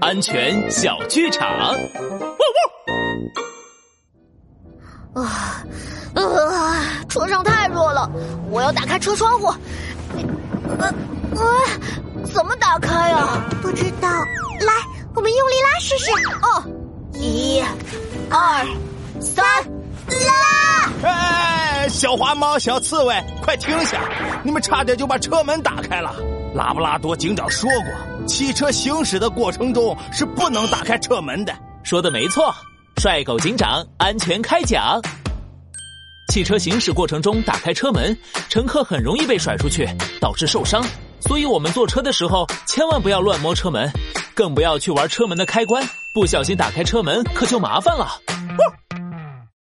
安全小剧场。啊啊！车上太热了，我要打开车窗户。呃呃，怎么打开呀？不知道。来，我们用力拉试试。哦，一、二、三，拉！哎，小花猫、小刺猬，快停下！你们差点就把车门打开了。拉布拉多警长说过，汽车行驶的过程中是不能打开车门的。说的没错，帅狗警长安全开讲。汽车行驶过程中打开车门，乘客很容易被甩出去，导致受伤。所以我们坐车的时候千万不要乱摸车门，更不要去玩车门的开关，不小心打开车门可就麻烦了。